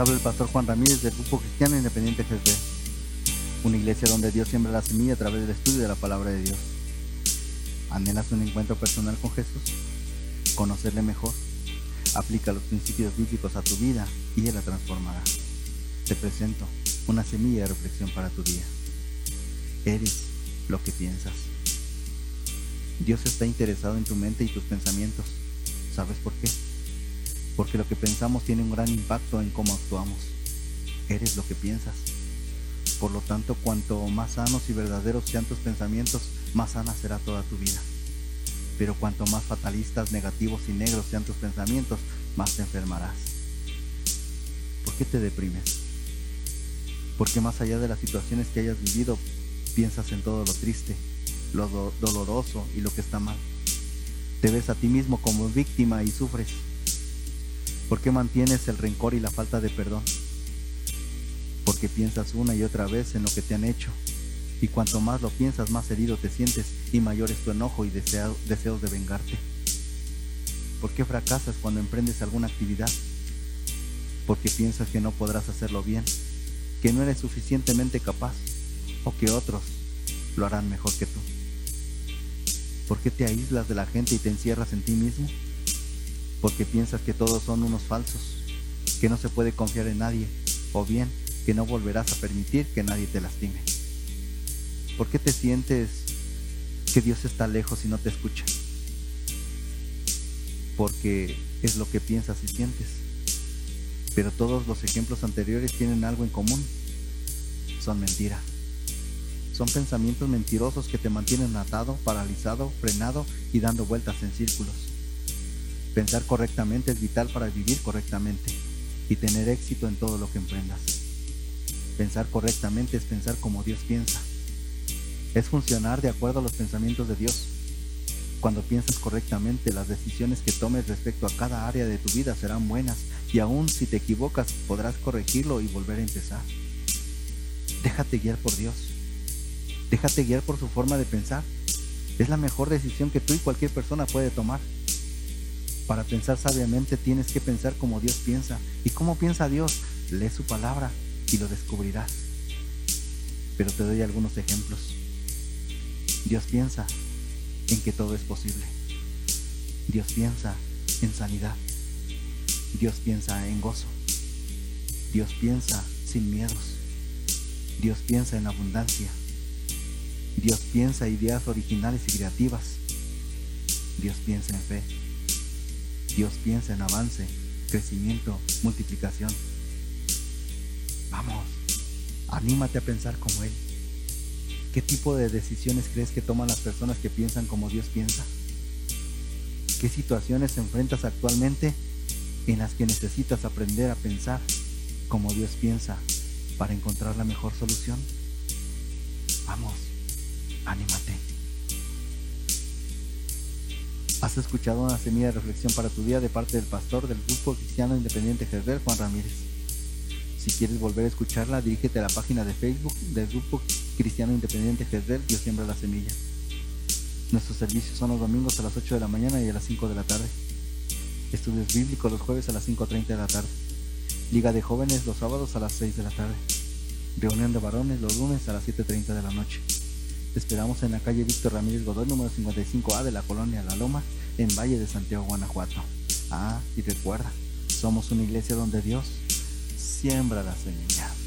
Habla el pastor Juan Ramírez del Grupo Cristiano Independiente Jesús, una iglesia donde Dios siembra la semilla a través del estudio de la palabra de Dios. ¿Anhelas un encuentro personal con Jesús? ¿Conocerle mejor? Aplica los principios bíblicos a tu vida y Él la transformará. Te presento una semilla de reflexión para tu día. Eres lo que piensas. Dios está interesado en tu mente y tus pensamientos. ¿Sabes por qué? Porque lo que pensamos tiene un gran impacto en cómo actuamos. Eres lo que piensas. Por lo tanto, cuanto más sanos y verdaderos sean tus pensamientos, más sana será toda tu vida. Pero cuanto más fatalistas, negativos y negros sean tus pensamientos, más te enfermarás. ¿Por qué te deprimes? Porque más allá de las situaciones que hayas vivido, piensas en todo lo triste, lo do doloroso y lo que está mal. Te ves a ti mismo como víctima y sufres. ¿Por qué mantienes el rencor y la falta de perdón? Porque piensas una y otra vez en lo que te han hecho. Y cuanto más lo piensas, más herido te sientes y mayor es tu enojo y deseo, deseos de vengarte. ¿Por qué fracasas cuando emprendes alguna actividad? Porque piensas que no podrás hacerlo bien, que no eres suficientemente capaz o que otros lo harán mejor que tú. ¿Por qué te aíslas de la gente y te encierras en ti mismo? Porque piensas que todos son unos falsos, que no se puede confiar en nadie, o bien que no volverás a permitir que nadie te lastime. ¿Por qué te sientes que Dios está lejos y no te escucha? Porque es lo que piensas y sientes. Pero todos los ejemplos anteriores tienen algo en común. Son mentira. Son pensamientos mentirosos que te mantienen atado, paralizado, frenado y dando vueltas en círculos. Pensar correctamente es vital para vivir correctamente y tener éxito en todo lo que emprendas. Pensar correctamente es pensar como Dios piensa. Es funcionar de acuerdo a los pensamientos de Dios. Cuando piensas correctamente, las decisiones que tomes respecto a cada área de tu vida serán buenas y aún si te equivocas podrás corregirlo y volver a empezar. Déjate guiar por Dios. Déjate guiar por su forma de pensar. Es la mejor decisión que tú y cualquier persona puede tomar. Para pensar sabiamente tienes que pensar como Dios piensa. ¿Y cómo piensa Dios? Lee su palabra y lo descubrirás. Pero te doy algunos ejemplos. Dios piensa en que todo es posible. Dios piensa en sanidad. Dios piensa en gozo. Dios piensa sin miedos. Dios piensa en abundancia. Dios piensa ideas originales y creativas. Dios piensa en fe. Dios piensa en avance, crecimiento, multiplicación. Vamos, anímate a pensar como Él. ¿Qué tipo de decisiones crees que toman las personas que piensan como Dios piensa? ¿Qué situaciones enfrentas actualmente en las que necesitas aprender a pensar como Dios piensa para encontrar la mejor solución? Vamos anímate. Has escuchado una semilla de reflexión para tu día de parte del pastor del Grupo Cristiano Independiente Gerber, Juan Ramírez. Si quieres volver a escucharla, dirígete a la página de Facebook del Grupo Cristiano Independiente Gerber, Dios siembra la semilla. Nuestros servicios son los domingos a las 8 de la mañana y a las 5 de la tarde. Estudios bíblicos los jueves a las 5.30 de la tarde. Liga de jóvenes los sábados a las 6 de la tarde. Reunión de varones los lunes a las 7.30 de la noche. Te esperamos en la calle Víctor Ramírez Godoy, número 55A de la colonia La Loma, en Valle de Santiago, Guanajuato. Ah, y recuerda, somos una iglesia donde Dios siembra la semilla.